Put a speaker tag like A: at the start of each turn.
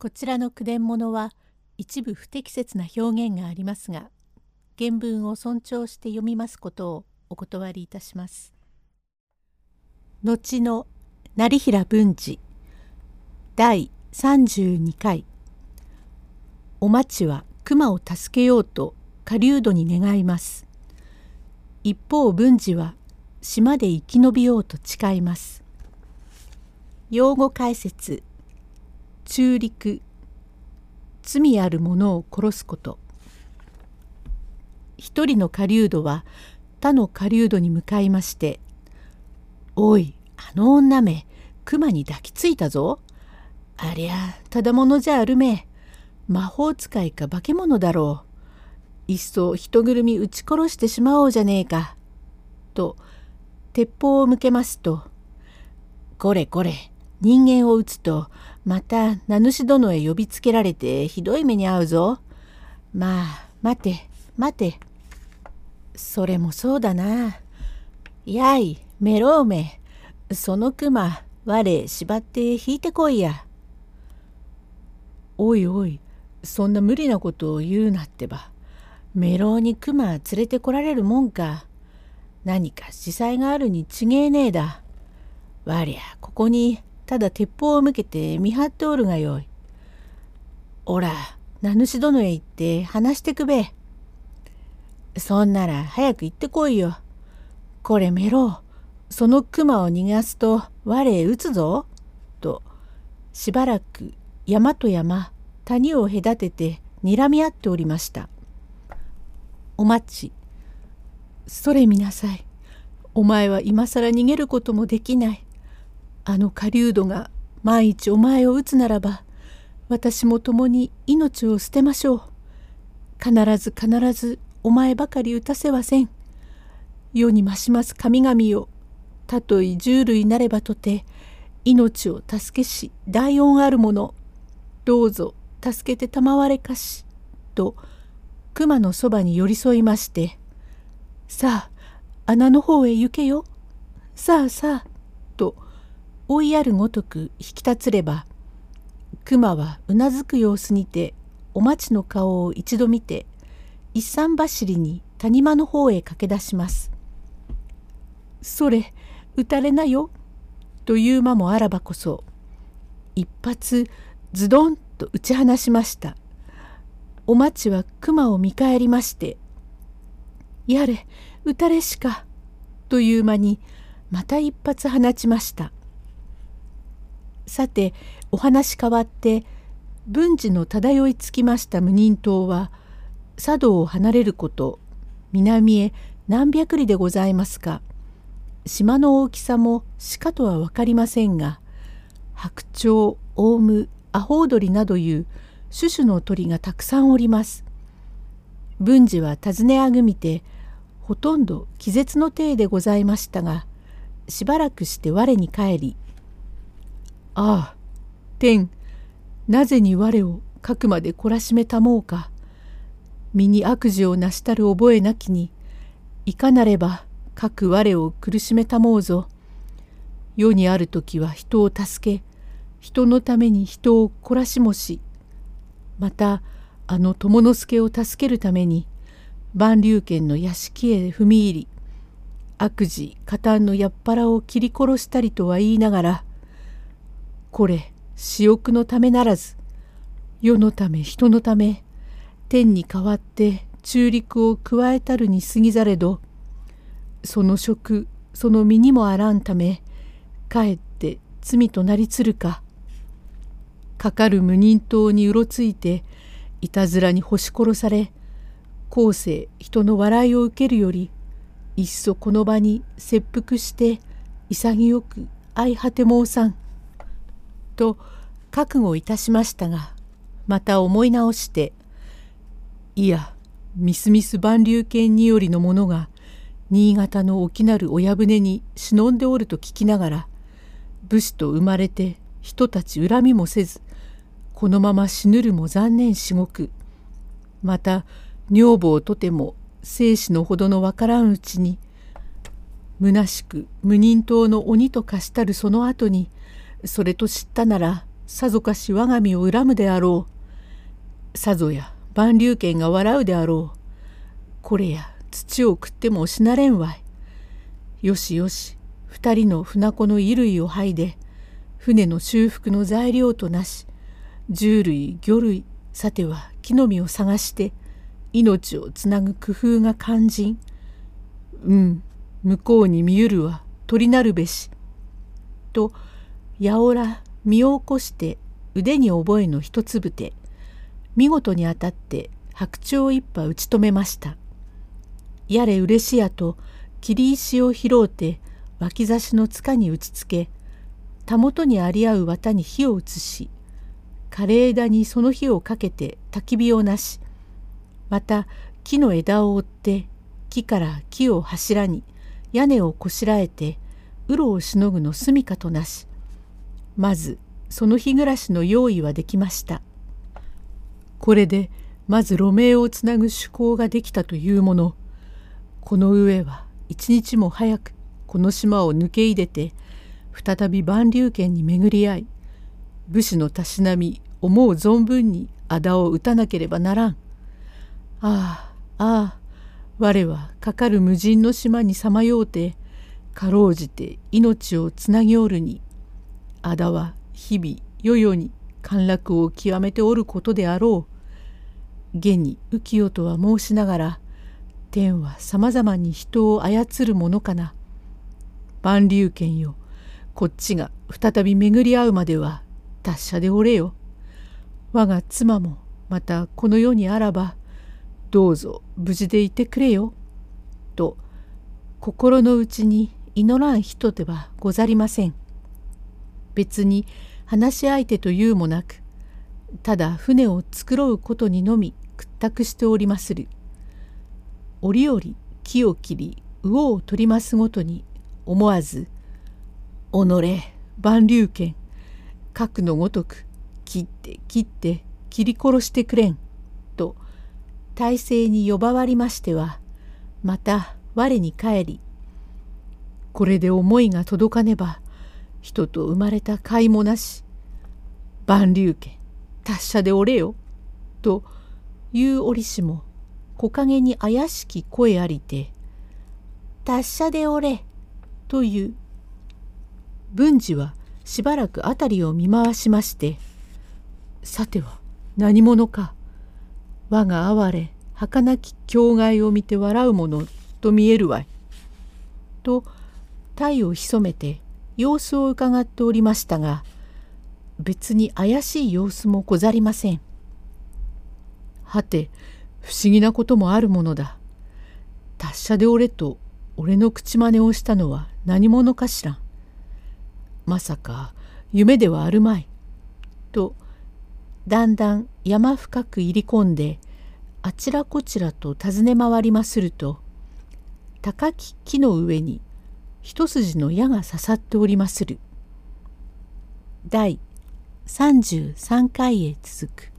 A: こちらの句伝物は一部不適切な表現がありますが原文を尊重して読みますことをお断りいたします。後の成平文治第32回お町は熊を助けようと狩人に願います。一方文治は島で生き延びようと誓います。用語解説中陸罪ある者を殺すこと一人の狩人は他の狩人に向かいまして「おいあの女め熊に抱きついたぞ。ありゃただ者じゃあるめ魔法使いか化け物だろう。いっそ人ぐるみ撃ち殺してしまおうじゃねえか」と鉄砲を向けますと「これこれ人間を撃つとまた名主殿へ呼びつけられてひどい目に遭うぞ。まあ待て待て。それもそうだな。やいメロウメその熊我縛って引いてこいや。おいおいそんな無理なことを言うなってば。メロウに熊連れてこられるもんか。何か司祭があるに違えねえだ。わりゃここにただ鉄砲を向けて見張っておるがよい。おら、名主殿へ行って話してくべ。そんなら早く行ってこいよ。これメロ、その熊を逃がすと我へ撃つぞ。と、しばらく山と山、谷を隔てて睨み合っておりました。お待ち。それ見なさい。お前は今更逃げることもできない。あの狩人が万一お前を撃つならば私も共に命を捨てましょう。必ず必ずお前ばかり撃たせはせん。世に増します神々をたとえ獣類なればとて命を助けし大恩ある者どうぞ助けて賜れかし」と熊のそばに寄り添いまして「さあ穴の方へ行けよさあさあ」追いやるごとく引き立つれば熊はうなずく様子にてお町の顔を一度見て一三走りに谷間の方へ駆け出します。それ打たれなよという間もあらばこそ一発ズドンと打ち放しました。お町は熊を見返りまして「やれ打たれしか」という間にまた一発放ちました。さてお話変わって文治の漂いつきました無人島は佐渡を離れること南へ何百里でございますか島の大きさもしかとは分かりませんが白鳥オウムアホウドリなどいう種々の鳥がたくさんおります。文治は尋ねあぐみてほとんど気絶の体でございましたがしばらくして我に返りああ天なぜに我をかくまで懲らしめたもうか。身に悪事をなしたる覚えなきにいかなればかく我を苦しめたもうぞ。世にある時は人を助け人のために人を懲らしもしまたあの友之助を助けるために万竜軒の屋敷へ踏み入り悪事加担のやっぱらを切り殺したりとは言いながらこれ私欲のためならず世のため人のため天に代わって中陸を加えたるに過ぎざれどその職その身にもあらんためかえって罪となりつるかかかる無人島にうろついていたずらに干し殺され後世人の笑いを受けるよりいっそこの場に切腹して潔く相果て申さん。と覚悟いたしましたがまた思い直していやみすみす万流剣によりの者が新潟の沖なる親船に忍んでおると聞きながら武士と生まれて人たち恨みもせずこのまま死ぬるも残念至極。また女房とても生死のほどのわからんうちに虚しく無人島の鬼と化したるその後にそれと知ったならさぞかし我が身を恨むであろう。さぞや万竜剣が笑うであろう。これや土を食ってもしなれんわい。よしよし二人の船子の衣類を剥いで船の修復の材料となし獣類魚類さては木の実を探して命をつなぐ工夫が肝心うん向こうに見ゆるは鳥なるべし」とやおら身を起こして腕に覚えの一粒手見事に当たって白鳥一羽打ち止めました。やれ嬉しやと切り石を拾うて脇差しの塚に打ちつけたもとにあり合う綿に火を移し枯れ枝にその火をかけて焚き火をなしまた木の枝を折って木から木を柱に屋根をこしらえてうろをしのぐの住みかとなしまずその日暮らしの用意はできました。これでまず路名をつなぐ趣向ができたというものこの上は一日も早くこの島を抜け入れて再び万竜圏に巡り合い武士のたしなみ思う存分に仇を討たなければならん。ああああ我はかかる無人の島にさまようてかろうじて命をつなぎおるに仇は日々よよに陥落を極めておることであろう。現に浮世とは申しながら天はさまざまに人を操るものかな。万竜拳よこっちが再び巡り合うまでは達者でおれよ。我が妻もまたこの世にあらばどうぞ無事でいてくれよ。と心の内に祈らん人ではござりません。別に話し相手というもなくただ船を繕うことにのみ屈託しておりまする。折々木を切り魚を取りますごとに思わず「己万竜剣核のごとく切って切って切り殺してくれん」と体制に呼ばわりましてはまた我に帰りこれで思いが届かねば人と生まれた甲斐もなし万竜家達者でおれよ」という折しも木陰に怪しき声ありて「達者でおれ」という文治はしばらく辺りを見回しまして「さては何者か我が哀れ儚き境外を見て笑うものと見えるわい」と体を潜めて様子をうかがっておりましたが別に怪しい様子もござりません。はて不思議なこともあるものだ。達者で俺と俺の口真似をしたのは何者かしら。まさか夢ではあるまい。とだんだん山深く入り込んであちらこちらと尋ね回りますると高き木の上に一筋の矢が刺さっておりまする。第33回へ続く。